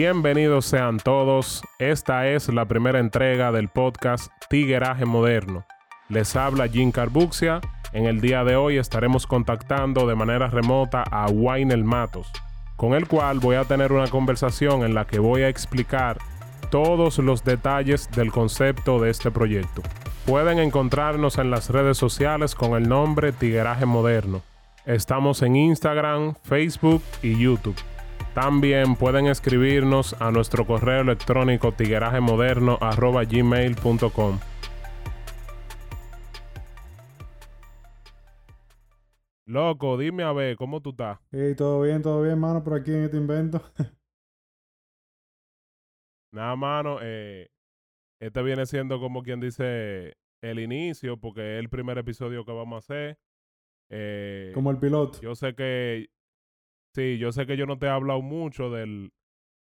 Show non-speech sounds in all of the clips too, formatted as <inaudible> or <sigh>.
Bienvenidos sean todos. Esta es la primera entrega del podcast Tigueraje Moderno. Les habla Jim Carbuxia. En el día de hoy estaremos contactando de manera remota a Wainel Matos, con el cual voy a tener una conversación en la que voy a explicar todos los detalles del concepto de este proyecto. Pueden encontrarnos en las redes sociales con el nombre Tigueraje Moderno. Estamos en Instagram, Facebook y YouTube. También pueden escribirnos a nuestro correo electrónico tiguerajemoderno.gmail.com. Loco, dime a ver, ¿cómo tú estás? Hey, todo bien, todo bien, mano, por aquí en este invento. <laughs> Nada, mano, eh, este viene siendo como quien dice el inicio, porque es el primer episodio que vamos a hacer. Eh, Como el piloto. Yo sé que, sí, yo sé que yo no te he hablado mucho del,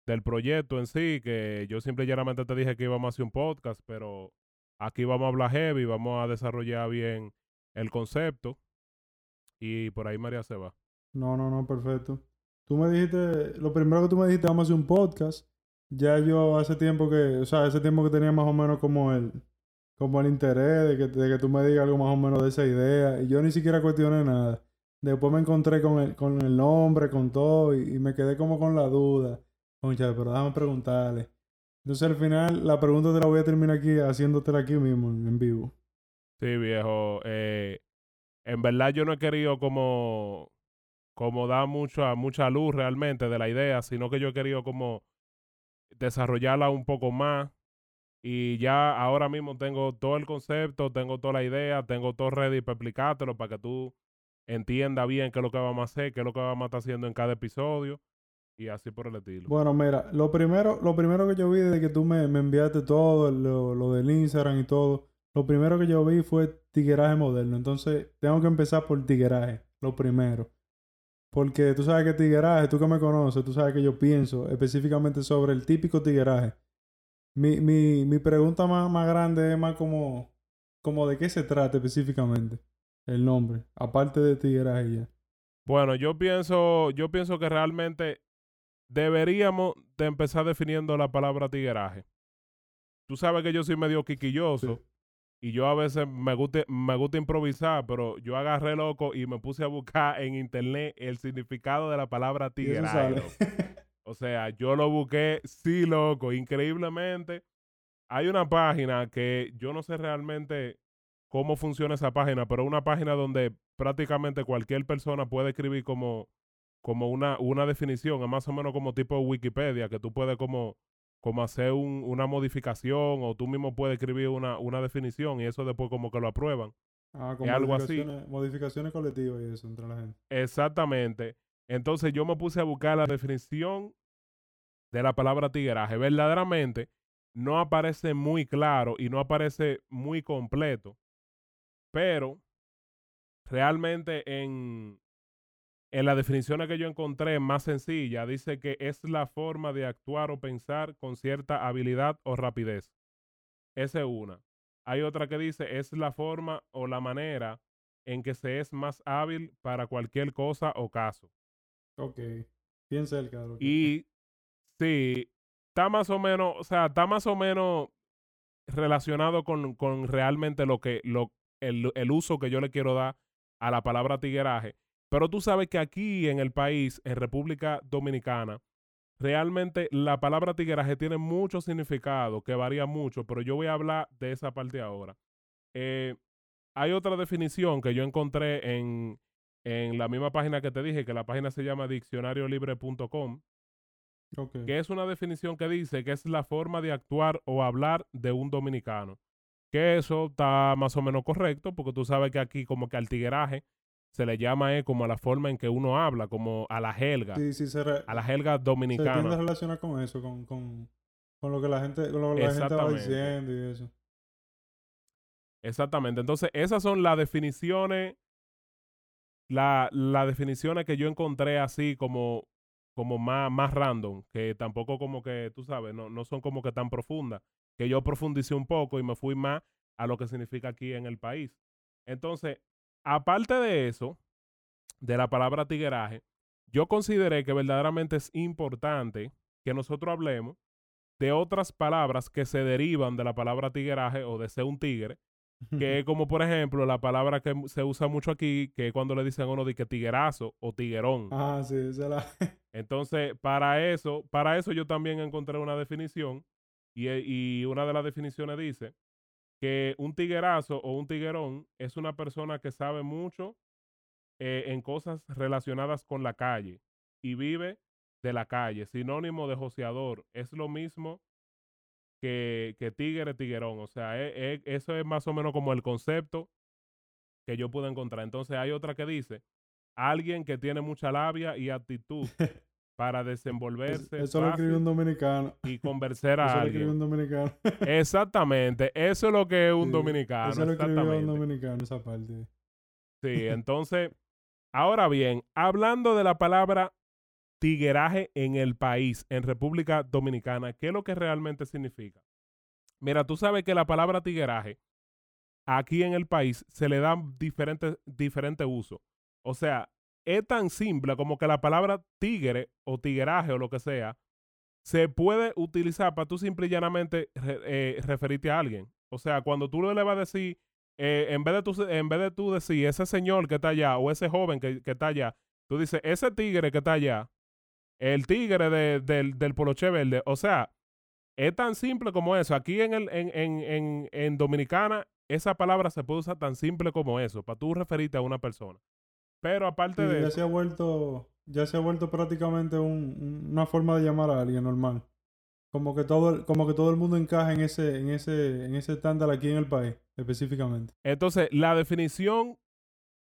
del proyecto en sí, que yo simple y llanamente te dije que íbamos a hacer un podcast, pero aquí vamos a hablar heavy, vamos a desarrollar bien el concepto y por ahí María se va. No, no, no, perfecto. Tú me dijiste, lo primero que tú me dijiste, vamos a hacer un podcast. Ya yo hace tiempo que, o sea, hace tiempo que tenía más o menos como el, como el interés de que, de que tú me digas algo más o menos de esa idea. Y yo ni siquiera cuestioné nada. Después me encontré con el, con el nombre, con todo, y, me quedé como con la duda. Concha, pero déjame preguntarle. Entonces al final la pregunta te la voy a terminar aquí, haciéndotela aquí mismo, en, en vivo. Sí, viejo. Eh, en verdad yo no he querido como, como dar mucha, mucha luz realmente de la idea, sino que yo he querido como desarrollarla un poco más. Y ya ahora mismo tengo todo el concepto, tengo toda la idea, tengo todo ready para explicártelo, para que tú entiendas bien qué es lo que vamos a hacer, qué es lo que vamos a estar haciendo en cada episodio y así por el estilo. Bueno, mira, lo primero, lo primero que yo vi desde que tú me, me enviaste todo, lo, lo del Instagram y todo, lo primero que yo vi fue tigueraje moderno. Entonces, tengo que empezar por tigueraje, lo primero. Porque tú sabes que tigueraje, tú que me conoces, tú sabes que yo pienso específicamente sobre el típico tigueraje. Mi, mi, mi pregunta más, más grande es más como, como de qué se trata específicamente el nombre, aparte de tigueraje ya. Bueno, yo pienso, yo pienso que realmente deberíamos de empezar definiendo la palabra tigueraje. Tú sabes que yo soy medio quiquilloso Sí. y yo a veces me gusta, me gusta improvisar, pero yo agarré loco y me puse a buscar en internet el significado de la palabra tigueraje. O sea, yo lo busqué, sí, loco, increíblemente. Hay una página que yo no sé realmente cómo funciona esa página, pero una página donde prácticamente cualquier persona puede escribir como, como una, una definición, es más o menos como tipo Wikipedia, que tú puedes como, como hacer un- una modificación o tú mismo puedes escribir una, una definición y eso después como que lo aprueban. Ah, Es algo así. modificaciones, modificaciones colectivas y eso entre la gente. Exactamente. Entonces yo me puse a buscar la definición de la palabra tigueraje. Verdaderamente no aparece muy claro y no aparece muy completo, pero realmente en, en las definiciones que yo encontré más sencilla, dice que es la forma de actuar o pensar con cierta habilidad o rapidez. Esa es una. Hay otra que dice es la forma o la manera en que se es más hábil para cualquier cosa o caso. Ok. Bien cerca. de lo que- Y sí, está más o menos, o sea, está más o menos relacionado con, con realmente lo que, lo, el, el uso que yo le quiero dar a la palabra tigueraje. Pero tú sabes que aquí en el país, en República Dominicana, realmente la palabra tigueraje tiene mucho significado, que varía mucho, pero yo voy a hablar de esa parte ahora. Eh, hay otra definición que yo encontré en, en la misma página que te dije, que la página se llama diccionariolibre.com, Ok. que es una definición que dice que es la forma de actuar o hablar de un dominicano. Que eso está más o menos correcto, porque tú sabes que aquí como que al tigueraje se le llama eh, como a la forma en que uno habla, como a la jerga, Sí, sí, se, re- a la jerga se tiende a dominicana. relacionar con eso, con, con, con lo que la gente, con lo que la gente va diciendo y eso. Exactamente. Entonces, esas son las definiciones, la, las definiciones que yo encontré así como, como más, más random, que tampoco como que, tú sabes, no, no son como que tan profundas, que yo profundicé un poco y me fui más a lo que significa aquí en el país. Entonces, aparte de eso, de la palabra tigueraje, yo consideré que verdaderamente es importante que nosotros hablemos de otras palabras que se derivan de la palabra tigueraje o de ser un tigre, que es <laughs> como por ejemplo la palabra que se usa mucho aquí, que es cuando le dicen a uno de que tiguerazo o tiguerón. Ah, sí, esa es la... <laughs> Entonces, para eso, para eso yo también encontré una definición y, e, y una de las definiciones dice que un tiguerazo o un tiguerón es una persona que sabe mucho eh, en cosas relacionadas con la calle y vive de la calle, sinónimo de joseador. Es lo mismo que, que tigre, tiguerón. O sea, e, e, eso es más o menos como el concepto que yo pude encontrar. Entonces hay otra que dice, alguien que tiene mucha labia y actitud para desenvolverse. Eso lo escribió un dominicano. Y conversar <laughs> a Eso lo alguien. escribió un dominicano. <laughs> Exactamente, eso es lo que es un Sí, dominicano. Eso lo escribió un dominicano, esa parte. Sí, <laughs> entonces, ahora bien, hablando de la palabra tigueraje en el país, en República Dominicana, ¿qué es lo que realmente significa? Mira, tú sabes que la palabra tigueraje aquí en el país se le da diferente, diferente uso. O sea, es tan simple como que la palabra tigre o tigueraje o lo que sea se puede utilizar para tú simple y llanamente eh, referirte a alguien. O sea, cuando tú le vas a decir, eh, en, vez de tú, en vez de tú decir ese señor que está allá o ese joven que, que está allá, tú dices ese tigre que está allá, el tigre de- del, del poloche verde. O sea, es tan simple como eso. Aquí en, el, en, en, en, en Dominicana, esa palabra se puede usar tan simple como eso, para tú referirte a una persona. Pero aparte Sí, de ya eso, se ha vuelto, ya se ha vuelto prácticamente un- un- una forma de llamar a alguien normal. Como que todo, el- como que todo el mundo encaja en ese, en ese, en ese estándar aquí en el país, específicamente. Entonces, la definición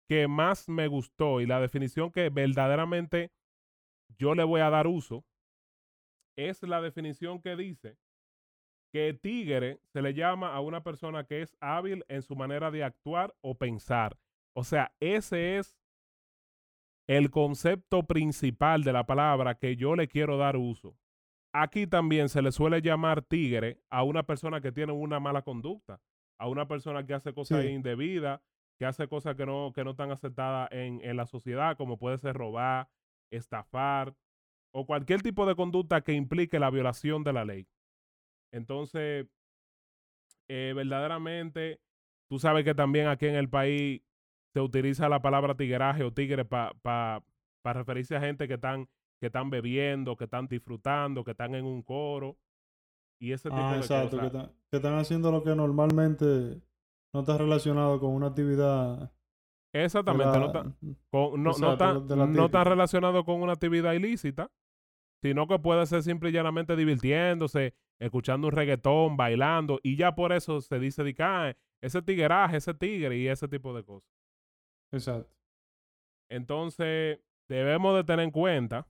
que más me gustó y la definición que verdaderamente yo le voy a dar uso es la definición que dice que tigre se le llama a una persona que es hábil en su manera de actuar o pensar. O sea, ese es el concepto principal de la palabra que yo le quiero dar uso. Aquí también se le suele llamar tigre a una persona que tiene una mala conducta, a una persona que hace cosas Sí. indebidas, que hace cosas que no, que no están aceptadas en, en la sociedad, como puede ser robar, estafar o cualquier tipo de conducta que implique la violación de la ley. Entonces, eh, verdaderamente, tú sabes que también aquí en el país se utiliza la palabra tigueraje o tigre para referirse a gente que están, que están bebiendo, que están disfrutando, que están en un coro y ese tipo Ah, de exacto, que, cosas. están- que están haciendo lo que normalmente no está relacionado con una actividad. Exactamente, no, con- no, no está, no está relacionado con una actividad ilícita, sino que puede ser simple y llanamente divirtiéndose, escuchando un reggaetón, bailando, y ya por eso se dice "Ah, ese tigueraje, ese tigre y ese tipo de cosas. Exacto. Entonces, debemos de tener en cuenta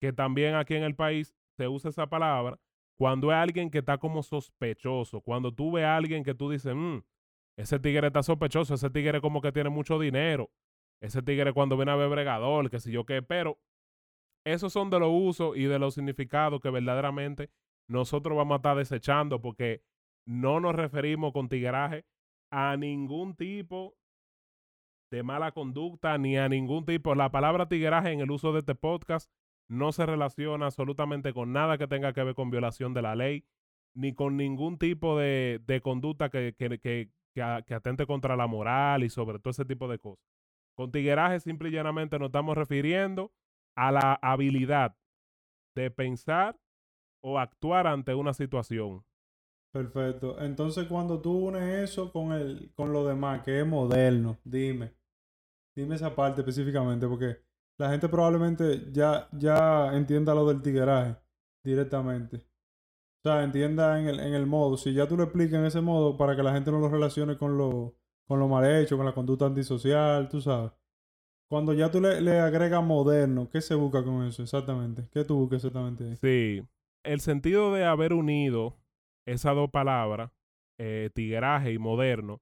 que también aquí en el país se usa esa palabra cuando es alguien que está como sospechoso, cuando tú ves a alguien que tú dices, "Mm, ese tigre está sospechoso, ese tigre como que tiene mucho dinero, ese tigre cuando viene a ver bregador, que sé yo qué, pero esos son de los usos y de los significados que verdaderamente nosotros vamos a estar desechando porque no nos referimos con tigueraje a ningún tipo de mala conducta ni a ningún tipo. La palabra tigueraje en el uso de este podcast no se relaciona absolutamente con nada que tenga que ver con violación de la ley, ni con ningún tipo de, de conducta que, que, que, que atente contra la moral y sobre todo ese tipo de cosas. Con tigueraje simple y llanamente nos estamos refiriendo a la habilidad de pensar o actuar ante una situación. Perfecto. Entonces, cuando tú unes eso con el, con lo demás, que es moderno, dime. Dime esa parte específicamente, porque la gente probablemente ya, ya entienda lo del tigueraje directamente. O sea, entienda en el, en el modo. Si ya tú lo explicas en ese modo, para que la gente no lo relacione con lo, con lo mal hecho, con la conducta antisocial, tú sabes. Cuando ya tú le, agregas moderno, ¿qué se busca con eso exactamente? ¿Qué tú buscas exactamente ahí? Sí, el sentido de haber unido esas dos palabras, eh, y moderno,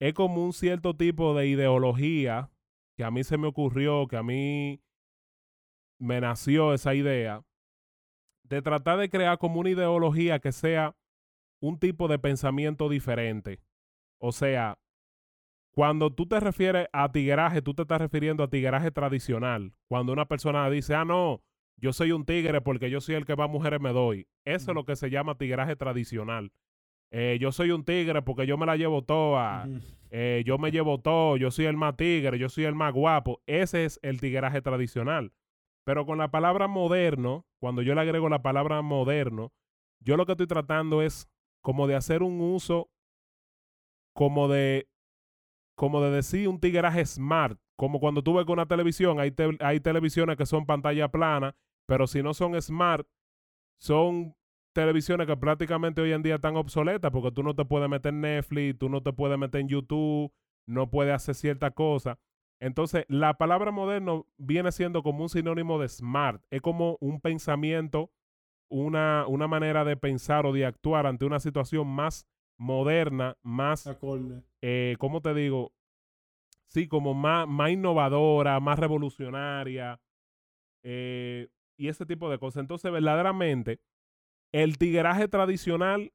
es como un cierto tipo de ideología que a mí se me ocurrió, que a mí me nació esa idea, de tratar de crear como una ideología que sea un tipo de pensamiento diferente. O sea, cuando tú te refieres a tigueraje, tú te estás refiriendo a tigueraje tradicional. Cuando una persona dice, ah, no, yo soy un tigre porque yo soy el que más mujeres me doy. Eso es lo que se llama tigraje tradicional. Eh, yo soy un tigre porque yo me la llevo toda. Eh, yo me llevo todo. Yo soy el más tigre. Yo soy el más guapo. Ese es el tigraje tradicional. Pero con la palabra moderno, cuando yo le agrego la palabra moderno, yo lo que estoy tratando es como de hacer un uso como de como de decir un tigraje smart, como cuando tú ves con una televisión, hay, hay televisiones que son pantalla plana, pero si no son smart, son televisiones que prácticamente hoy en día están obsoletas porque tú no te puedes meter en Netflix, tú no te puedes meter en YouTube, no puedes hacer cierta cosa. Entonces, la palabra moderno viene siendo como un sinónimo de smart. Es como un pensamiento, una, una manera de pensar o de actuar ante una situación más moderna, más, eh, ¿cómo te digo? Sí, como más, más innovadora, más revolucionaria eh, y ese tipo de cosas. Entonces, verdaderamente, el tigueraje tradicional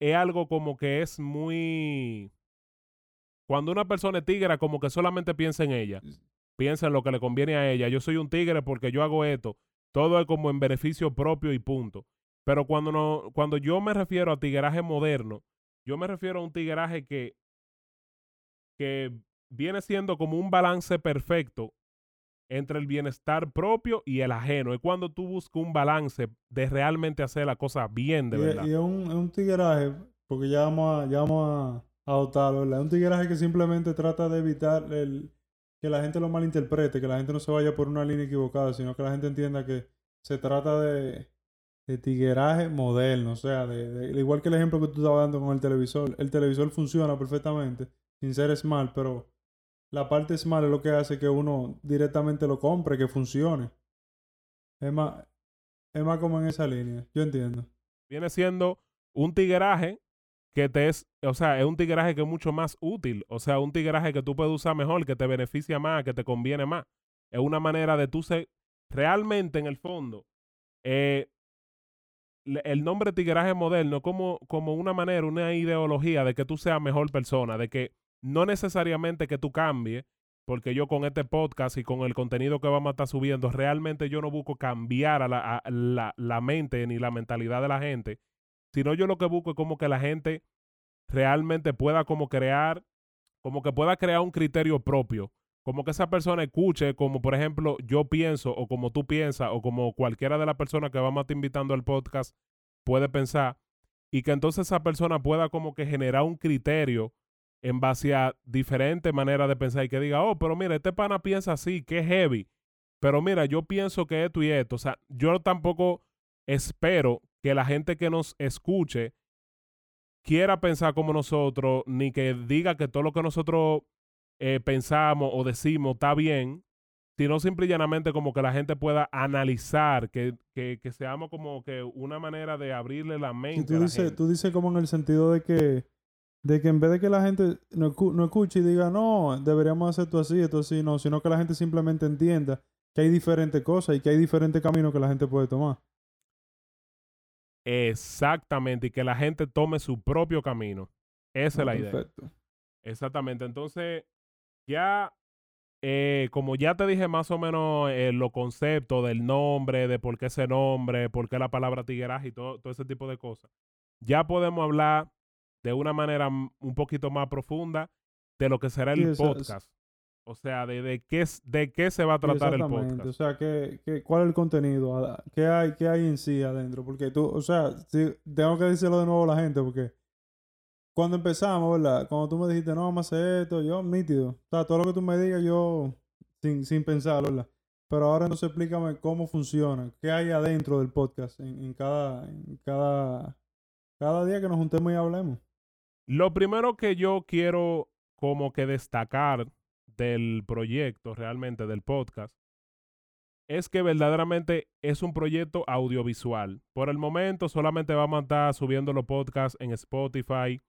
es algo como que es muy... Cuando una persona es tigre, como que solamente piensa en ella. Piensa en lo que le conviene a ella. Yo soy un tigre porque yo hago esto. Todo es como en beneficio propio y punto. Pero cuando, no, cuando yo me refiero a tigueraje moderno, yo me refiero a un tigueraje que, que viene siendo como un balance perfecto entre el bienestar propio y el ajeno. Es cuando tú buscas un balance de realmente hacer la cosa bien, de verdad. Y es un, un tigueraje, porque ya vamos a, ya vamos a adoptarlo, ¿verdad? Es un tigueraje que simplemente trata de evitar el, que la gente lo malinterprete, que la gente no se vaya por una línea equivocada, sino que la gente entienda que se trata de, de tigueraje moderno, o sea, de, igual que el ejemplo que tú estabas dando con el televisor. El televisor funciona perfectamente, sin ser smart, pero la parte smart es lo que hace que uno directamente lo compre, que funcione. Es más, es más como en esa línea, yo entiendo. Viene siendo un tigueraje que te es, o sea, es un tigueraje que es mucho más útil, o sea, un tigueraje que tú puedes usar mejor, que te beneficia más, que te conviene más. Es una manera de tú ser, realmente en el fondo, eh, el nombre tigueraje moderno como, como una manera, una ideología de que tú seas mejor persona, de que no necesariamente que tú cambies, porque yo con este podcast y con el contenido que vamos a estar subiendo, realmente yo no busco cambiar a la, la, la mente ni la mentalidad de la gente, sino yo lo que busco es como que la gente realmente pueda como crear, como que pueda crear un criterio propio, como que esa persona escuche, como por ejemplo yo pienso o como tú piensas o como cualquiera de las personas que vamos a estar invitando al podcast puede pensar y que entonces esa persona pueda como que generar un criterio en base a diferentes maneras de pensar y que diga, oh, pero mira, este pana piensa así, que es heavy, pero mira, yo pienso que esto y esto, o sea, yo tampoco espero que la gente que nos escuche quiera pensar como nosotros, ni que diga que todo lo que nosotros eh, pensamos o decimos está bien, sino simple y llanamente como que la gente pueda analizar, que, que, que seamos como que una manera de abrirle la mente. tú, a la dices, gente. tú dices como en el sentido de que, de que en vez de que la gente no, no escuche y diga, no, deberíamos hacer esto así, esto así, no, sino que la gente simplemente entienda que hay diferentes cosas y que hay diferentes caminos que la gente puede tomar. Exactamente, y que la gente tome su propio camino. Esa es la idea. Perfecto. Exactamente. Entonces, ya, eh, como ya te dije más o menos eh, los conceptos del nombre, de por qué ese nombre, por qué la palabra tigueraje y todo, todo ese tipo de cosas, ya podemos hablar de una manera un poquito más profunda de lo que será el es- podcast. O sea, de, de, qué, de qué se va a tratar el podcast. O sea, ¿qué, qué, cuál es el contenido? ¿Qué hay, ¿Qué hay en sí adentro? Porque tú, o sea, tengo que decirlo de nuevo a la gente porque cuando empezamos, ¿verdad? Cuando tú me dijiste, no, vamos a hacer esto, yo, nítido. O sea, todo lo que tú me digas, yo, sin, sin pensarlo, ¿verdad? Pero ahora entonces explícame cómo funciona, qué hay adentro del podcast en, en cada, en cada, cada día que nos juntemos y hablemos. Lo primero que yo quiero como que destacar del proyecto, realmente del podcast, es que verdaderamente es un proyecto audiovisual. Por el momento solamente vamos a estar subiendo los podcasts en Spotify,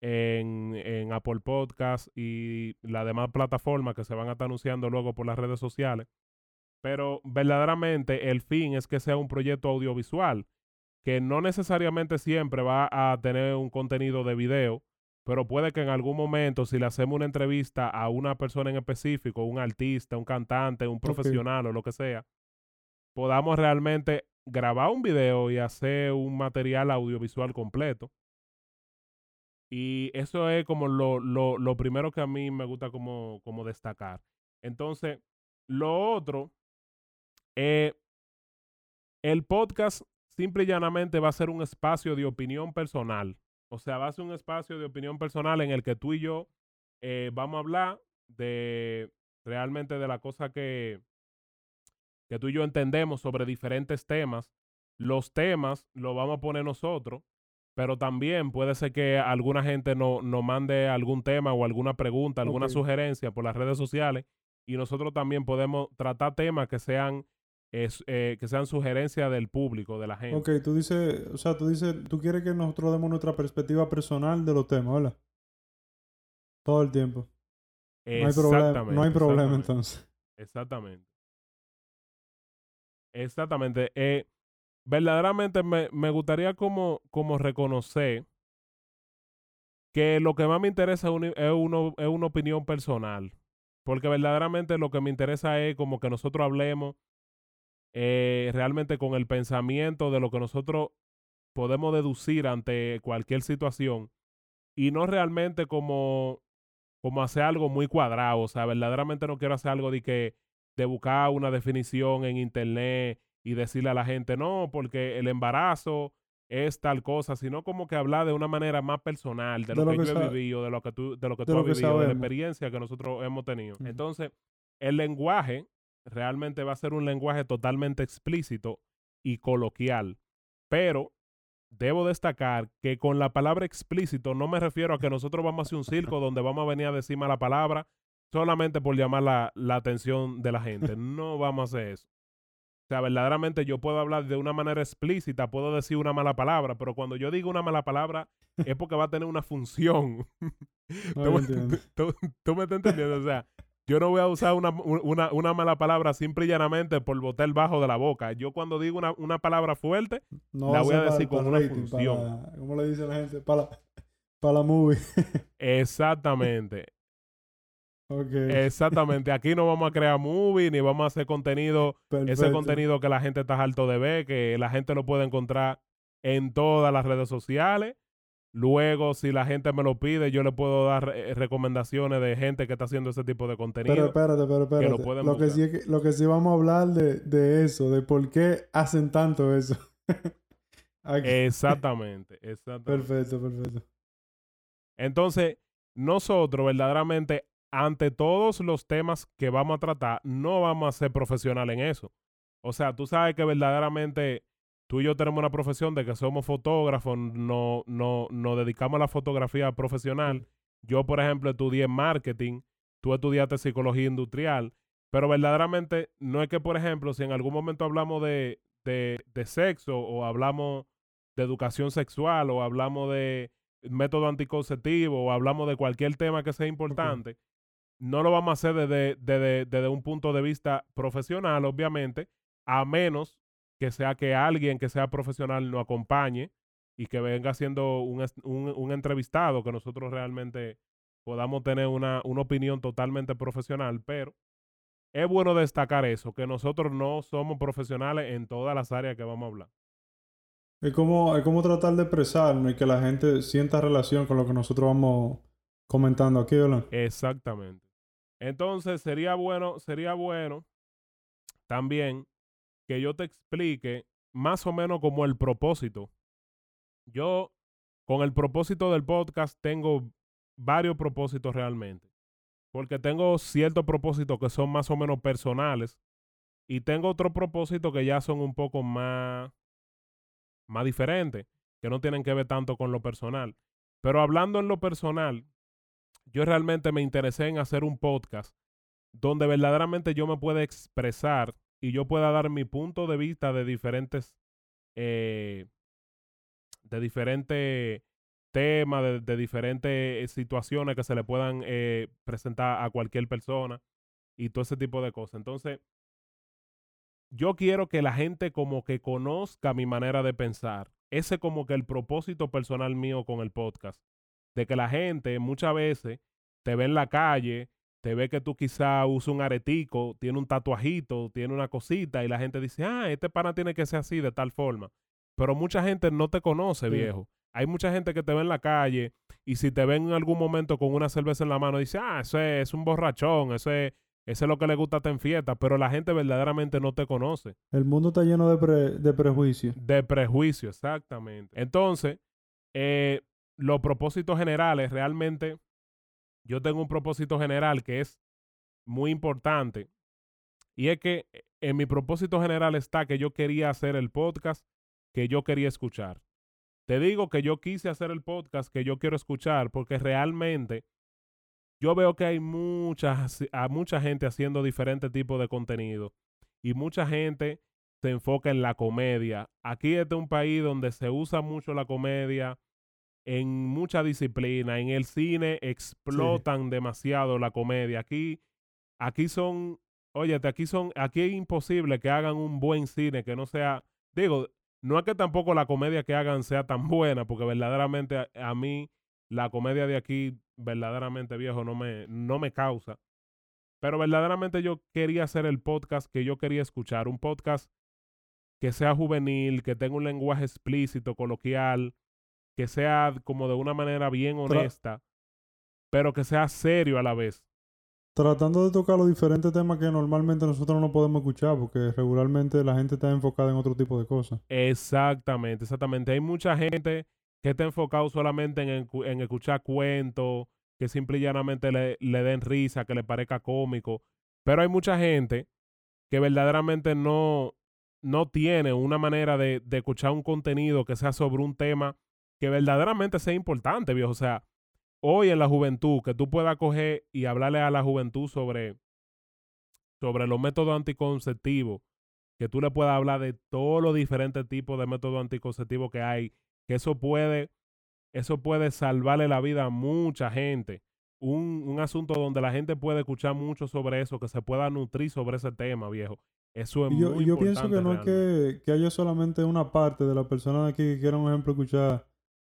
en, en Apple Podcasts y las demás plataformas que se van a estar anunciando luego por las redes sociales. Pero verdaderamente el fin es que sea un proyecto audiovisual, que no necesariamente siempre va a tener un contenido de video, pero puede que en algún momento, si le hacemos una entrevista a una persona en específico, un artista, un cantante, un profesional o lo que sea, podamos realmente grabar un video y hacer un material audiovisual completo. Y eso es como lo, lo, lo primero que a mí me gusta como, como destacar. Entonces, lo otro, eh, el podcast simple y llanamente va a ser un espacio de opinión personal. O sea, va a ser un espacio de opinión personal en el que tú y yo eh, vamos a hablar de realmente de la cosa que, que tú y yo entendemos sobre diferentes temas. Los temas los vamos a poner nosotros, pero también puede ser que alguna gente nos no mande algún tema o alguna pregunta, alguna sugerencia por las redes sociales y nosotros también podemos tratar temas que sean eh, que sean sugerencias del público, de la gente. Ok, tú dices, o sea, tú dices, tú quieres que nosotros demos nuestra perspectiva personal de los temas, ¿verdad? Todo el tiempo. No hay problema, no hay problema entonces. Exactamente. Exactamente. Eh, verdaderamente me, me, gustaría como, como reconocer que lo que más me interesa es, es, uno, es una opinión personal. Porque verdaderamente lo que me interesa es como que nosotros hablemos eh, realmente con el pensamiento de lo que nosotros podemos deducir ante cualquier situación y no realmente como, como hacer algo muy cuadrado. O sea, verdaderamente no quiero hacer algo de que de buscar una definición en internet y decirle a la gente, no, porque el embarazo es tal cosa, sino como que hablar de una manera más personal, de, lo, que, yo he vivido, de lo que tú, de lo que tú has vivido, de la experiencia que nosotros hemos tenido. Entonces, el lenguaje realmente va a ser un lenguaje totalmente explícito y coloquial. Pero debo destacar que con la palabra explícito no me refiero a que nosotros vamos a hacer un circo donde vamos a venir a decir mala palabra solamente por llamar la, la atención de la gente. <laughs> No vamos a hacer eso. O sea, verdaderamente yo puedo hablar de una manera explícita, puedo decir una mala palabra, pero cuando yo digo una mala palabra es porque va a tener una función. <laughs> <laughs> ¿Tú, me estás entendiendo? O sea, yo no voy a usar una, una, una, mala palabra simple y llanamente por botar bajo de la boca. Yo cuando digo una, una palabra fuerte, la voy a decir con una función. ¿Cómo le dice la gente? Para, para la movie. <laughs> Exactamente. Exactamente. Aquí no vamos a crear movie ni vamos a hacer contenido, ese contenido que la gente está harto de ver, que la gente lo puede encontrar en todas las redes sociales. Luego, si la gente me lo pide, yo le puedo dar eh, recomendaciones de gente que está haciendo ese tipo de contenido. Pero espérate, pero espérate. lo, que sí lo que sí vamos a hablar de, de eso, de por qué hacen tanto eso. <laughs> exactamente, exactamente. Perfecto, perfecto. Entonces, nosotros verdaderamente ante todos los temas que vamos a tratar, no vamos a ser profesionales en eso. O sea, tú sabes que verdaderamente tú y yo tenemos una profesión de que somos fotógrafos, no, no, nos dedicamos a la fotografía profesional. Yo, por ejemplo, estudié marketing, tú estudiaste psicología industrial, pero verdaderamente no es que, por ejemplo, si en algún momento hablamos de, de, de sexo o hablamos de educación sexual o hablamos de método anticonceptivo o hablamos de cualquier tema que sea importante, no lo vamos a hacer desde, desde, un punto de vista profesional, obviamente, a menos que sea que alguien que sea profesional nos acompañe y que venga siendo un, un, entrevistado, que nosotros realmente podamos tener una, una, opinión totalmente profesional, pero es bueno destacar eso, que nosotros no somos profesionales en todas las áreas que vamos a hablar. Es como, es como tratar de expresarnos y que la gente sienta relación con lo que nosotros vamos comentando aquí, ¿verdad? Exactamente. Entonces sería bueno, sería bueno también que yo te explique más o menos como el propósito. Yo con el propósito del podcast tengo varios propósitos realmente. Porque tengo ciertos propósitos que son más o menos personales y tengo otros propósitos que ya son un poco más, más diferentes, que no tienen que ver tanto con lo personal. Pero hablando en lo personal, yo realmente me interesé en hacer un podcast donde verdaderamente yo me pueda expresar y yo pueda dar mi punto de vista de diferentes, eh, de diferentes temas, de, diferentes situaciones que se le puedan eh, presentar a cualquier persona y todo ese tipo de cosas. Entonces, yo quiero que la gente como que conozca mi manera de pensar. Ese como que el propósito personal mío con el podcast de que la gente muchas veces te ve en la calle, te ve que tú quizá usas un aretico, tiene un tatuajito, tiene una cosita y la gente dice, ah, este pana tiene que ser así de tal forma. Pero mucha gente no te conoce, Sí. viejo. Hay mucha gente que te ve en la calle y si te ven en algún momento con una cerveza en la mano, dice, ah, ese es un borrachón, ese, ese es lo que le gusta estar en fiesta, pero la gente verdaderamente no te conoce. El mundo está lleno de, pre- de prejuicios. De prejuicio, exactamente. Entonces, eh, los propósitos generales, realmente, yo tengo un propósito general que es muy importante. Y es que eh, en mi propósito general está que yo quería hacer el podcast que yo quería escuchar. Te digo que yo quise hacer el podcast que yo quiero escuchar porque realmente yo veo que hay muchas, a mucha gente haciendo diferentes tipos de contenido y mucha gente se enfoca en la comedia. Aquí este es un país donde se usa mucho la comedia en mucha disciplina. En el cine explotan demasiado la comedia. Aquí, aquí son, óyete, aquí son, aquí es imposible que hagan un buen cine que no sea, digo, no es que tampoco la comedia que hagan sea tan <laughs> buena, porque verdaderamente a, a mí la comedia de aquí, verdaderamente viejo, no me, no me causa. Pero verdaderamente yo quería hacer el podcast que yo quería escuchar, un podcast que sea juvenil, que tenga un lenguaje explícito, coloquial, que sea como de una manera bien Tra- honesta, pero que sea serio a la vez. Tratando de tocar los diferentes temas que normalmente nosotros no podemos escuchar, porque regularmente la gente está enfocada en otro tipo de cosas. Exactamente, exactamente. Hay mucha gente que está enfocado solamente en, escuchar cuentos, que simple y llanamente le, le den risa, que le parezca cómico. Pero hay mucha gente que verdaderamente no, no tiene una manera de, de escuchar un contenido que sea sobre un tema que verdaderamente sea importante, viejo. O sea, hoy en la juventud, que tú puedas coger y hablarle a la juventud sobre, sobre los métodos anticonceptivos, que tú le puedas hablar de todos los diferentes tipos de métodos anticonceptivos que hay, que eso puede, eso puede salvarle la vida a mucha gente. Un, un asunto donde la gente puede escuchar mucho sobre eso, que se pueda nutrir sobre ese tema, viejo. Eso es Y yo, muy y yo pienso importante que no es que, que haya solamente una parte de la persona de aquí que quiera, un ejemplo, escuchar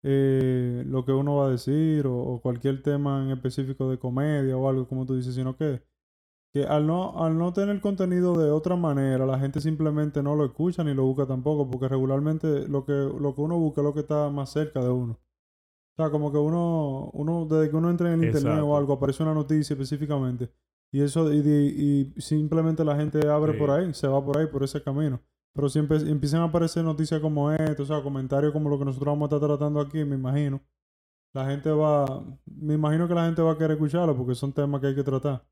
eh, lo que uno va a decir o, o cualquier tema en específico de comedia o algo como tú dices, sino que, que al no, al no tener contenido de otra manera, la gente simplemente no lo escucha ni lo busca tampoco, porque regularmente lo que, lo que uno busca es lo que está más cerca de uno. O sea, como que uno, uno desde que uno entra en el internet o algo, aparece una noticia específicamente. Y eso, y, y- y simplemente la gente abre Sí. por ahí, se va por ahí, por ese camino. Pero siempre empiezan a aparecer noticias como esto, o sea, comentarios como lo que nosotros vamos a estar tratando aquí, me imagino. La gente va, me imagino que la gente va a querer escucharlo porque son temas que hay que tratar.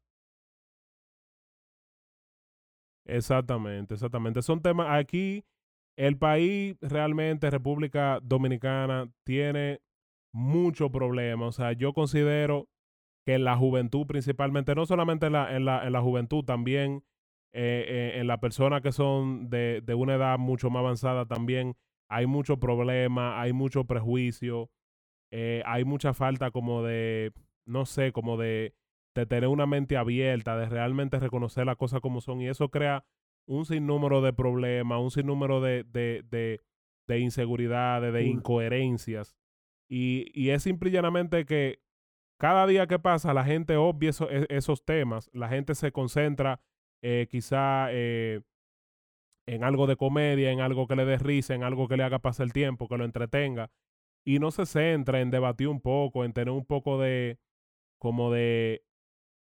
Exactamente, exactamente. Son temas, aquí el país realmente, República Dominicana, tiene mucho problema. O sea, yo considero que en la juventud principalmente, no solamente en la, en la, en la juventud, también eh, eh, en las personas que son de, de una edad mucho más avanzada, también hay mucho problema, hay mucho prejuicio, eh, hay mucha falta como de, no sé, como de, de tener una mente abierta, de realmente reconocer las cosas como son. Y eso crea un sinnúmero de problemas, un sinnúmero de, de, de, de inseguridades, de incoherencias. Y, y es simple y llanamente que cada día que pasa la gente obvia eso- e- esos temas, la gente se concentra eh, quizá eh, en algo de comedia, en algo que le dé risa, en algo que le haga pasar el tiempo, que lo entretenga, y no se centra en debatir un poco, en tener un poco de como de,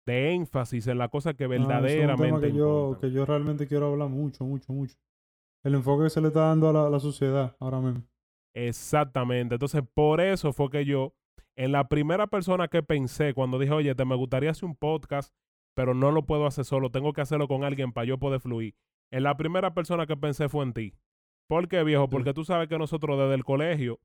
de énfasis en la cosa que Ah, es un verdaderamente tema que yo, que yo realmente quiero hablar mucho, mucho, mucho. El enfoque que se le está dando a la, a la sociedad ahora mismo. Exactamente. Entonces, por eso fue que yo, en la primera persona que pensé cuando dije, oye, te me gustaría hacer un podcast, pero no lo puedo hacer solo, tengo que hacerlo con alguien para yo poder fluir. En la primera persona que pensé fue en ti. ¿Por qué, viejo? Porque tú sabes que nosotros desde el colegio,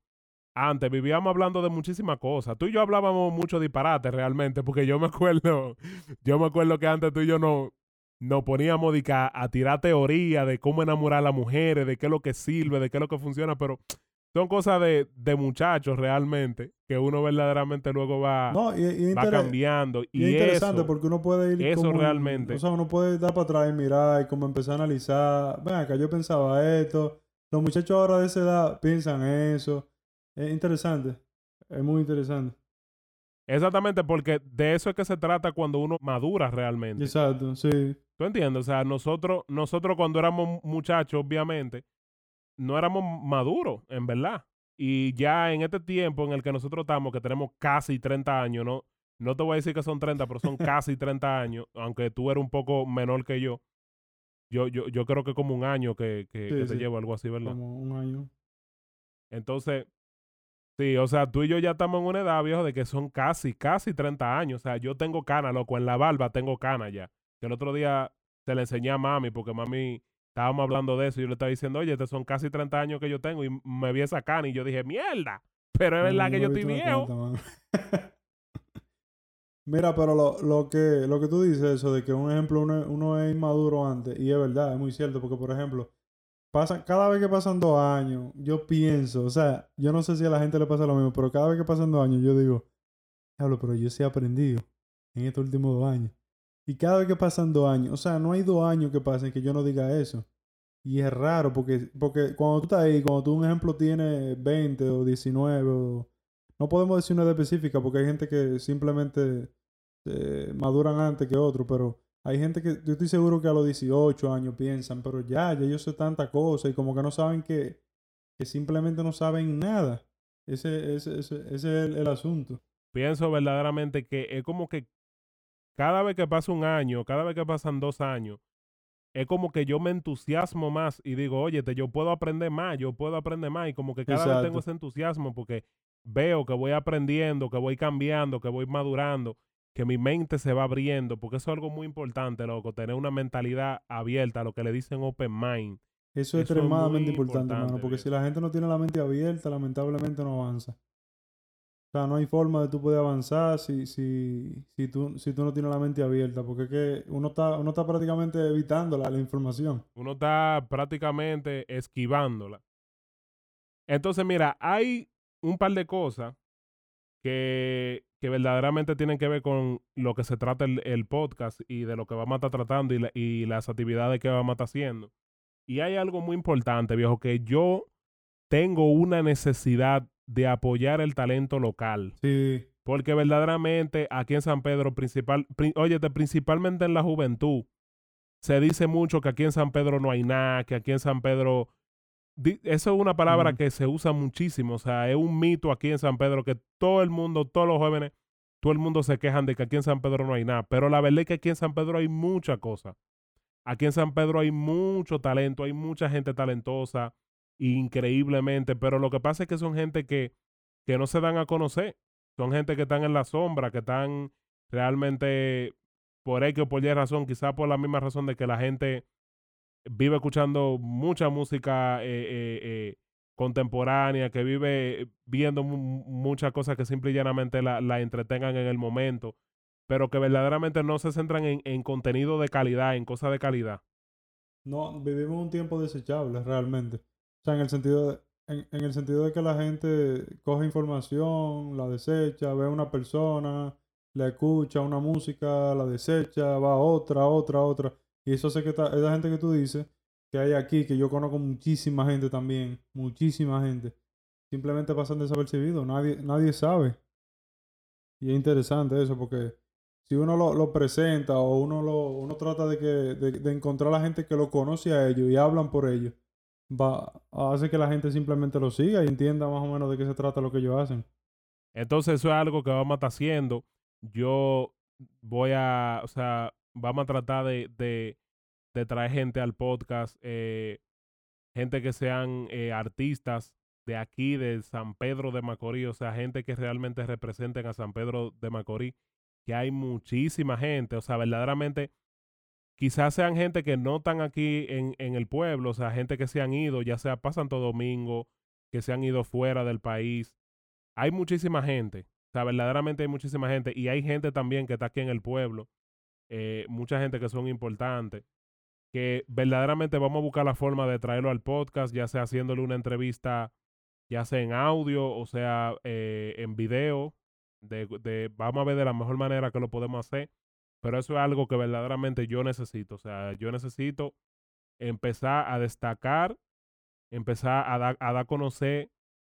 antes vivíamos hablando de muchísimas cosas. Tú y yo hablábamos mucho disparate realmente, porque yo me acuerdo, <laughs> yo me acuerdo que antes tú y yo no, nos poníamos de que a, a tirar teoría de cómo enamorar a las mujeres, de qué es lo que sirve, de qué es lo que funciona, pero son cosas de, de muchachos realmente, que uno verdaderamente luego va, No, y, y va cambiando. y Y, es interesante eso, porque uno puede ir eso como en- realmente. o sea, uno puede dar para atrás y mirar y como empezar a analizar. Ven acá, yo pensaba esto. Los muchachos ahora de esa edad piensan eso. Es interesante. Es muy interesante. Exactamente, porque de eso es que se trata cuando uno madura realmente. Exacto, sí. ¿Tú entiendes? O sea, nosotros, nosotros cuando éramos muchachos, obviamente, no éramos maduros, en verdad. Y ya en este tiempo en el que nosotros estamos, que tenemos casi 30 años, ¿no? No te voy a decir que son 30, pero son <laughs> casi 30 años, aunque tú eres un poco menor que yo. Yo, yo, yo creo que como un año que, que, Sí, que te sí. llevo, algo así, ¿verdad? Como un año. Entonces, sí, o sea, tú y yo ya estamos en una edad, viejo, de que son casi, casi 30 años. O sea, yo tengo cana, loco, en la barba tengo cana ya. Que el otro día se le enseñé a mami, porque mami estábamos hablando de eso y yo le estaba diciendo, oye, estos son casi 30 años que yo tengo y me vi esa cana y yo dije, mierda, pero es verdad que yo estoy viejo. <laughs> Mira, pero lo, lo, que, lo que tú dices, eso de que un ejemplo uno, uno es inmaduro antes, y es verdad, es muy cierto, porque por ejemplo, pasa, cada vez que pasan dos años, yo pienso, o sea, yo no sé si a la gente le pasa lo mismo, pero cada vez que pasan dos años, yo digo, diablo, pero yo sí he aprendido en estos últimos dos años. Y cada vez que pasan dos años, o sea, no hay dos años que pasen que yo no diga eso. Y es raro, porque, porque cuando tú estás ahí, cuando tú, un ejemplo, tienes 20 o 19 o... No podemos decir una edad específica porque hay gente que simplemente eh, maduran antes que otros, pero hay gente que yo estoy seguro que a los 18 años piensan, pero ya, ya yo sé tanta cosa y como que no saben que, que simplemente no saben nada. Ese, ese, ese, ese es el, el asunto. Pienso verdaderamente que es como que cada vez que pasa un año, cada vez que pasan dos años, es como que yo me entusiasmo más y digo, oye, yo puedo aprender más, yo puedo aprender más. Y como que cada vez tengo ese entusiasmo porque veo que voy aprendiendo, que voy cambiando, que voy madurando, que mi mente se va abriendo, porque eso es algo muy importante, loco, tener una mentalidad abierta, lo que le dicen open mind. Eso es Eso es extremadamente importante, importante, mano, porque si la gente no tiene la mente abierta, lamentablemente no avanza. Sea, no hay forma de tú poder avanzar si, si, si, tú, si tú no tienes la mente abierta, porque es que uno está, uno está prácticamente evitando la, información. Uno está prácticamente esquivándola. Entonces, mira, hay un par de cosas que, que verdaderamente tienen que ver con lo que se trata el, el podcast y de lo que vamos a estar tratando y, y las actividades que vamos a estar haciendo. Y hay algo muy importante, viejo, que yo tengo una necesidad de apoyar el talento local. Sí, Porque verdaderamente aquí en San Pedro, principal, pri- óyete, principalmente en la juventud, se dice mucho que aquí en San Pedro no hay nada, que aquí en San Pedro... di- Eso es una palabra que se usa muchísimo, o sea, es un mito aquí en San Pedro que todo el mundo, todos los jóvenes, todo el mundo se quejan de que aquí en San Pedro no hay nada, pero la verdad es que aquí en San Pedro hay mucha cosa. Aquí en San Pedro hay mucho talento, hay mucha gente talentosa, increíblemente, pero lo que pasa es que son gente que, que no se dan a conocer. Son gente que están en la sombra, que están realmente por X o por Y razón, quizás por la misma razón de que la gente vive escuchando mucha música eh, eh, eh, contemporánea, que vive viendo mu- muchas cosas que simple y llanamente la, la entretengan en el momento, pero que verdaderamente no se centran en, en contenido de calidad, en cosas de calidad. no, vivimos un tiempo desechable realmente. Sea, en el sentido de, en, en el sentido de que la gente coge información, la desecha, ve a una persona, la escucha una música, la desecha, va a otra, otra, otra. Y eso hace que ta- esa gente que tú dices, que hay aquí, que yo conozco muchísima gente también, muchísima gente, simplemente pasan desapercibidos, nadie, nadie sabe. Y es interesante eso, porque si uno lo, lo presenta o uno lo uno trata de que de, de encontrar a la gente que lo conoce a ellos y hablan por ellos, va hace que la gente simplemente lo siga y entienda más o menos de qué se trata lo que ellos hacen. Entonces eso es algo que vamos a estar haciendo. Yo voy a, o sea, vamos a tratar de, de, de traer gente al podcast, eh, gente que sean eh, artistas de aquí, de San Pedro de Macorís, o sea, gente que realmente representen a San Pedro de Macorís, que hay muchísima gente, o sea, verdaderamente, quizás sean gente que no están aquí en, en el pueblo, o sea, gente que se han ido, ya sea para Santo Domingo, que se han ido fuera del país. Hay muchísima gente, o sea, verdaderamente hay muchísima gente, y hay gente también que está aquí en el pueblo, eh, mucha gente que son importantes que verdaderamente vamos a buscar la forma de traerlo al podcast, ya sea haciéndole una entrevista, ya sea en audio o sea eh, en video. De, de- vamos a ver de la mejor manera que lo podemos hacer. Pero eso es algo que verdaderamente yo necesito. O sea, yo necesito empezar a destacar, empezar a, dar a dar a conocer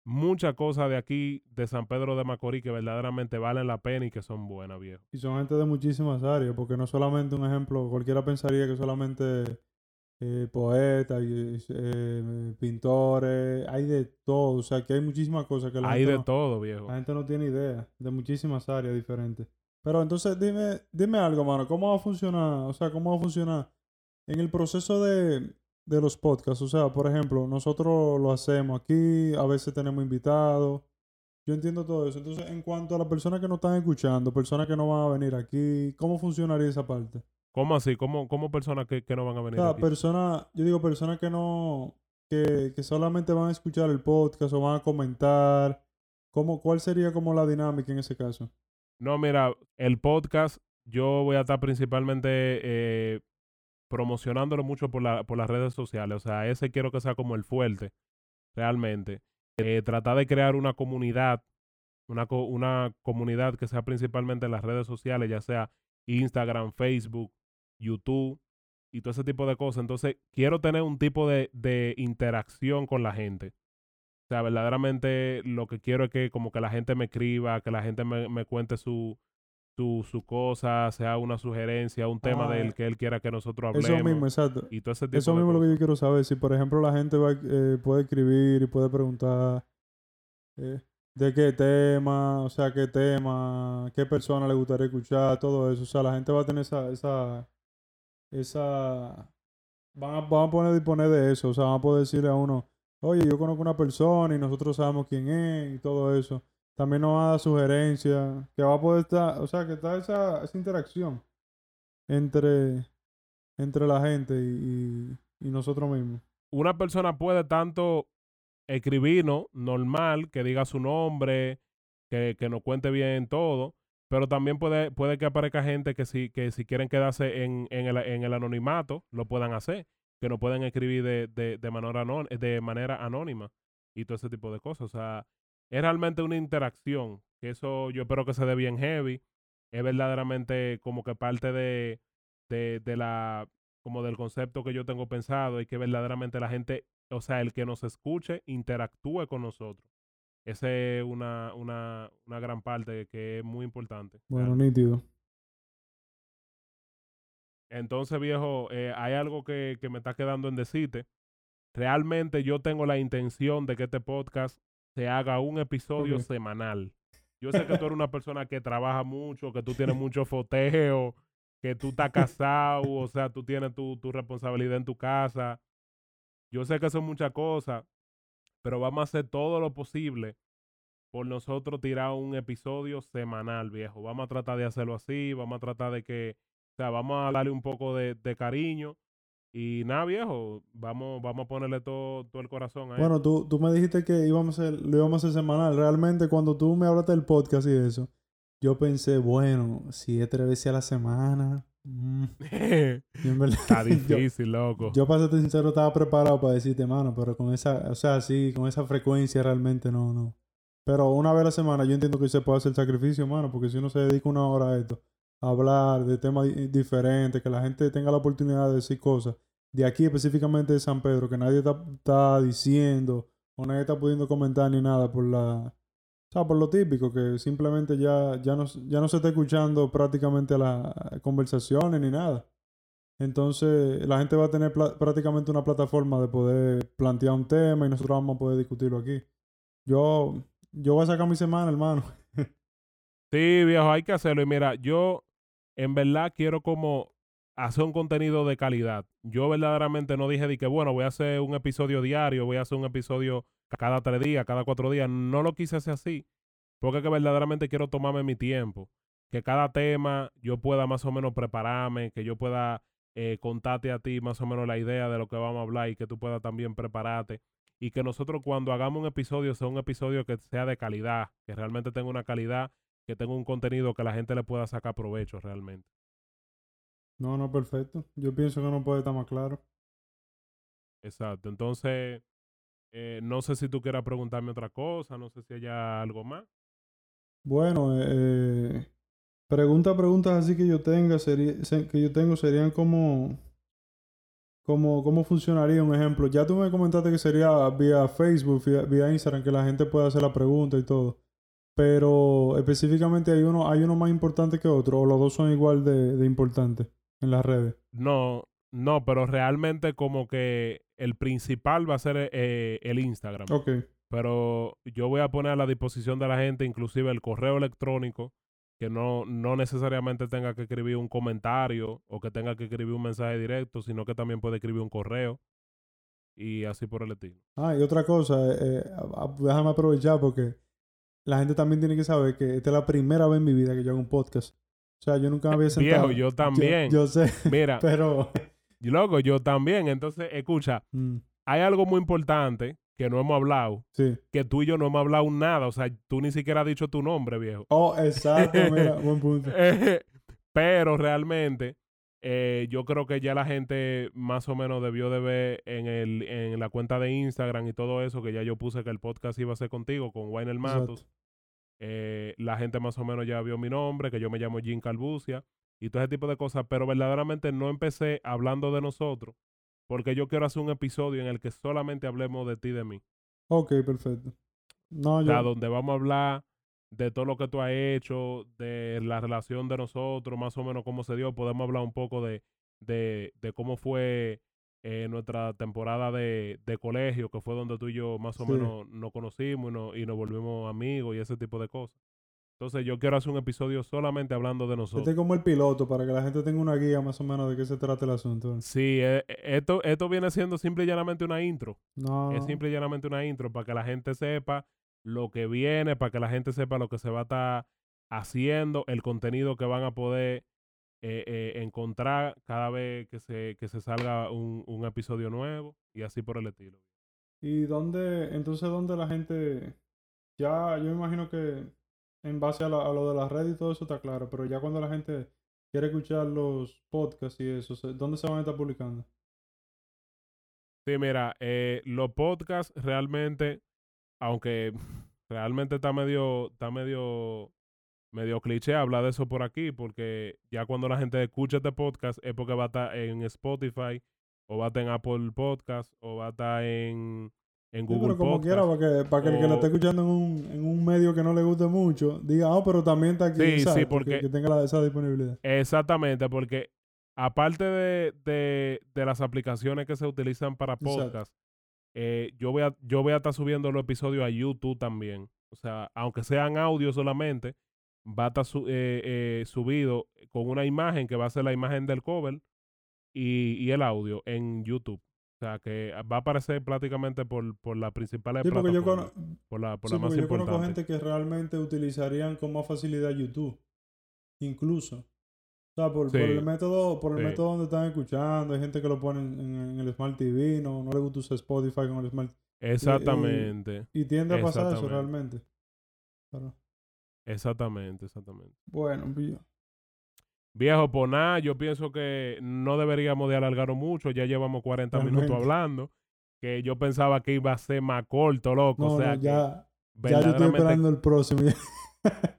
muchas cosas de aquí, de San Pedro de Macorís, que verdaderamente valen la pena y que son buenas, viejo. Y son gente de muchísimas áreas, porque no solamente un ejemplo, cualquiera pensaría que solamente eh, poetas, eh, pintores, hay de todo, o sea que hay muchísimas cosas que la Hay gente de no- todo, viejo. La gente no tiene idea de muchísimas áreas diferentes. Pero entonces dime, dime algo, mano. ¿Cómo va a funcionar? O sea, ¿cómo va a funcionar en el proceso de, de los podcasts? O sea, por ejemplo, nosotros lo hacemos aquí, a veces tenemos invitados. Yo entiendo todo eso. Entonces, en cuanto a las personas que nos están escuchando, personas que no van a venir aquí, ¿cómo funcionaría esa parte? ¿Cómo así? ¿Cómo, cómo personas que, que no van a O venir sea, aquí? personas, yo digo personas que no, que, que solamente van a escuchar el podcast o van a comentar. ¿Cómo, ¿Cuál sería como la dinámica en ese caso? No, mira, el podcast yo voy a estar principalmente eh, promocionándolo mucho por, la, por las redes sociales. O sea, ese quiero que sea como el fuerte, realmente. Eh, tratar de crear una comunidad, una, una comunidad que sea principalmente en las redes sociales, ya sea Instagram, Facebook, YouTube y todo ese tipo de cosas. Entonces, quiero tener un tipo de, de interacción con la gente. O sea, verdaderamente lo que quiero es que como que la gente me escriba, que la gente me, me cuente su, su, su cosa, sea una sugerencia, un tema Ah, del que él quiera que nosotros hablemos. Eso mismo, exacto. y todo ese tipo Eso de mismo es lo que cosas. yo quiero saber. Si, por ejemplo, la gente va, eh, puede escribir y puede preguntar eh, de qué tema, o sea, qué tema, qué persona le gustaría escuchar, todo eso. O sea, la gente va a tener esa, esa, esa, van a, van a poder disponer de eso. O sea, van a poder decirle a uno, oye, yo conozco una persona y nosotros sabemos quién es y todo eso. También nos va a dar sugerencias, que va a poder estar, o sea, que está esa, esa interacción entre, entre la gente y, nosotros mismos. Una persona puede tanto escribirnos normal, que diga su nombre, que, que nos cuente bien todo, pero también puede, puede que aparezca gente que si, que si quieren quedarse en, en, el, en el anonimato, lo puedan hacer, que nos pueden escribir de, de, de, manera, anón- de manera anónima y todo ese tipo de cosas. O sea, es realmente una interacción, que eso yo espero que se dé bien heavy, es verdaderamente como que parte de, de, de la como del concepto que yo tengo pensado y que verdaderamente la gente, o sea, el que nos escuche, interactúe con nosotros. Esa es una, una, una gran parte que es muy importante. Bueno, nítido. Entonces, viejo, eh, hay algo que, que me está quedando en decirte. Realmente yo tengo la intención de que este podcast se haga un episodio semanal. Yo sé que tú eres <laughs> una persona que trabaja mucho, que tú tienes <laughs> mucho foteo, que tú estás casado, o sea, tú tienes tu, tu responsabilidad en tu casa. Yo sé que son muchas cosas, pero vamos a hacer todo lo posible por nosotros tirar un episodio semanal, viejo. Vamos a tratar de hacerlo así, vamos a tratar de que, o sea, vamos a darle un poco de, de cariño. Y nada, viejo, vamos, vamos a ponerle todo, todo el corazón a. Bueno, tú, tú me dijiste que íbamos a hacer, lo íbamos a hacer semanal. Realmente, cuando tú me hablaste del podcast y eso, yo pensé, bueno, si es tres veces a la semana. mm, <laughs> verdad, Está <laughs> yo- difícil, loco. Yo, para serte sincero, estaba preparado para decirte, mano, pero con esa, o sea, sí, con esa frecuencia realmente no, no. Pero una vez a la semana yo entiendo que se puede hacer sacrificio, mano, porque si uno se dedica una hora a esto, hablar de temas di- diferentes, que la gente tenga la oportunidad de decir cosas, de aquí específicamente de San Pedro, que nadie está, está diciendo o nadie está pudiendo comentar ni nada por la, o sea, por lo típico, que simplemente ya, ya, no, ya no se está escuchando prácticamente las conversaciones ni nada. Entonces, la gente va a tener prácticamente una plataforma de poder plantear un tema y nosotros vamos a poder discutirlo aquí. Yo, yo voy a sacar mi semana, hermano. <laughs> Sí, viejo, hay que hacerlo. Y mira, yo en verdad quiero como hacer un contenido de calidad. Yo verdaderamente no dije de que, bueno, voy a hacer un episodio diario, voy a hacer un episodio cada tres días, cada cuatro días. No lo quise hacer así, porque es que verdaderamente quiero tomarme mi tiempo. Que cada tema yo pueda más o menos prepararme, que yo pueda eh, contarte a ti más o menos la idea de lo que vamos a hablar y que tú puedas también prepararte. Y que nosotros cuando hagamos un episodio sea un episodio que sea de calidad, que realmente tenga una calidad que tenga un contenido que la gente le pueda sacar provecho realmente. No, no, perfecto. Yo pienso que no puede estar más claro. Exacto. Entonces, eh, no sé si tú quieras preguntarme otra cosa, no sé si haya algo más. Bueno, eh, preguntas, preguntas así que yo tenga, sería, se- que yo tengo serían como, ¿cómo, ¿cómo funcionaría un ejemplo? Ya tú me comentaste que sería vía Facebook, vía, vía Instagram, que la gente pueda hacer la pregunta y todo. Pero específicamente hay uno, hay uno más importante que otro, o los dos son igual de, de importantes en las redes. No, no, pero realmente como que el principal va a ser eh, el Instagram. Ok, Pero yo voy a poner a la disposición de la gente inclusive el correo electrónico, que no, no necesariamente tenga que escribir un comentario o que tenga que escribir un mensaje directo, sino que también puede escribir un correo y así por el estilo. Ah, y otra cosa, eh, déjame aprovechar porque la gente también tiene que saber que esta es la primera vez en mi vida que yo hago un podcast. O sea, yo nunca me había sentado. Viejo, yo también. Yo, sé, Mira, <laughs> pero... loco, yo también. Entonces, escucha, mm, hay algo muy importante que no hemos hablado, sí. que tú y yo no hemos hablado nada. O sea, tú ni siquiera has dicho tu nombre, viejo. Oh, exacto, mira, <laughs> buen punto. <laughs> Pero realmente, eh, yo creo que ya la gente más o menos debió de ver en, el, en la cuenta de Instagram y todo eso, que ya yo puse que el podcast iba a ser contigo, con Wayne Matos. Eh, la gente más o menos ya vio mi nombre, que yo me llamo Jim Calbucia y todo ese tipo de cosas, pero verdaderamente no empecé hablando de nosotros, porque yo quiero hacer un episodio en el que solamente hablemos de ti y de mí. Ok, perfecto. No, O yo... sea, donde vamos a hablar de todo lo que tú has hecho, de la relación de nosotros, más o menos cómo se dio. Podemos hablar un poco de, de, de cómo fue eh, nuestra temporada de, de colegio, que fue donde tú y yo más o Sí. menos nos conocimos y, no- y nos volvimos amigos y ese tipo de cosas. Entonces yo quiero hacer un episodio solamente hablando de Este nosotros. es como el piloto para que la gente tenga una guía más o menos de qué se trata el asunto. Sí, eh, eh, esto, esto viene siendo simple y llanamente una intro. No, Es simple y llanamente una intro para que la gente sepa lo que viene, para que la gente sepa lo que se va a estar haciendo, el contenido que van a poder eh, eh, encontrar cada vez que se, que se salga un, un episodio nuevo y así por el estilo. ¿Y dónde, entonces, dónde la gente, ya, yo me imagino que en base a, la- a lo de las redes y todo eso está claro, pero ya cuando la gente quiere escuchar los podcasts y eso, ¿dónde se van a estar publicando? Sí, mira, eh, los podcasts realmente, aunque realmente está medio, está medio, medio cliché hablar de eso por aquí, porque ya cuando la gente escucha este podcast es porque va a estar en Spotify, o va a estar en Apple Podcast, o va a estar en, en Sí, Google pero como Podcast. quiera, para que, para que el que lo esté o- escuchando en un, en un medio que no le guste mucho, diga, ah, pero también está aquí, Sí, sí, porque- que, que tenga la- esa disponibilidad. Exactamente, porque aparte de, de, de las aplicaciones que se utilizan para Exacto. Eh, yo, voy a, yo voy a estar subiendo los episodios a YouTube también. O sea, aunque sean audio solamente, va a estar su- eh, eh, subido con una imagen que va a ser la imagen del cover y, y el audio en YouTube. O sea, que va a aparecer prácticamente por, por las principales Sí, porque yo, plataformas. cono- por la, por sí, la más yo conozco gente que realmente utilizarían con más facilidad YouTube, incluso. O sea, por, el método, por el sí. método donde están escuchando, hay gente que lo pone en, en el Smart TV, no, no le gusta usar Spotify con el Smart Exactamente, Y tiende a pasar eso realmente. Pero, exactamente, exactamente. bueno, yo- Viejo, por nada, yo pienso que no deberíamos de alargarlo mucho. Ya llevamos 40 minutos hablando. Que yo pensaba que iba a ser más corto, loco. no, o sea, no, que ya, ya yo estoy esperando el próximo. <laughs>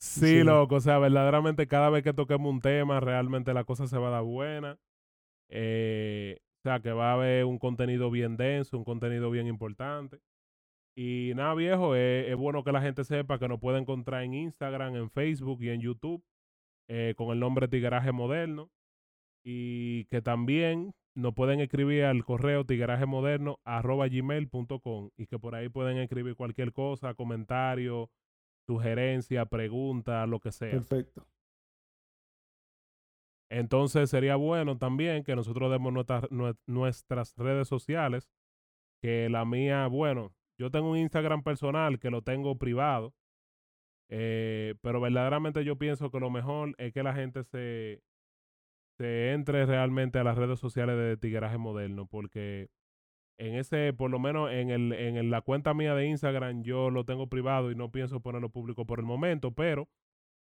sí, Sí. loco. O sea, verdaderamente cada vez que toquemos un tema, realmente la cosa se va a dar buena. Eh, o sea, que va a haber un contenido bien denso, un contenido bien importante. Y nada, viejo, es, es bueno que la gente sepa que nos puede encontrar en Instagram, en Facebook y en YouTube eh, con el nombre Tigueraje Moderno. Y que también nos pueden escribir al correo gmail.com y que por ahí pueden escribir cualquier cosa, comentario, sugerencia, pregunta, lo que sea. Perfecto. Entonces sería bueno también que nosotros demos nuestra- nue- nuestras redes sociales, que la mía, bueno, yo tengo un Instagram personal que lo tengo privado, eh, pero verdaderamente yo pienso que lo mejor es que la gente se, se entre realmente a las redes sociales de Tigueraje Moderno, porque en ese, por lo menos en, el, en el- la cuenta mía de Instagram, yo lo tengo privado y no pienso ponerlo público por el momento, pero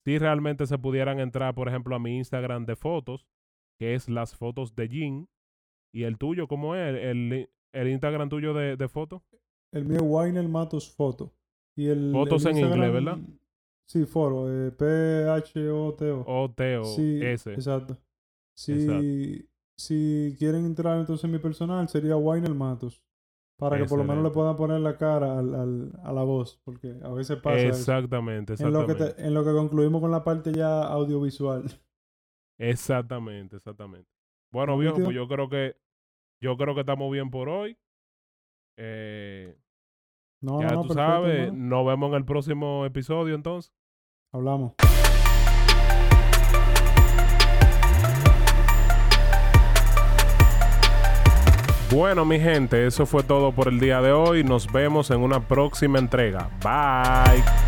si realmente se pudieran entrar, por ejemplo, a mi Instagram de fotos, que es las fotos de Jin, y el tuyo, ¿cómo es? El, el, Instagram tuyo de, de fotos. El mío Winer Matos Foto. Y el, Fotos en inglés, ¿verdad? Sí, foro. Eh, P-H-O-T-O. O Teo sí, S. exacto. Sí, Exacto. Si quieren entrar entonces en mi personal, sería Wayner Matos. Para que por lo menos le puedan poner la cara al, al- a la voz, porque a veces pasa eso. Exactamente, En lo, que exactamente. te- en lo que concluimos con la parte ya audiovisual. Exactamente, exactamente. Bueno, viejo, pues yo creo que yo creo que estamos bien por hoy. Eh, No, ya no, tú perfecto, sabes, hermano. nos vemos en el próximo episodio entonces. Hablamos. Bueno, mi gente, eso fue todo por el día de hoy. Nos vemos en una próxima entrega. Bye.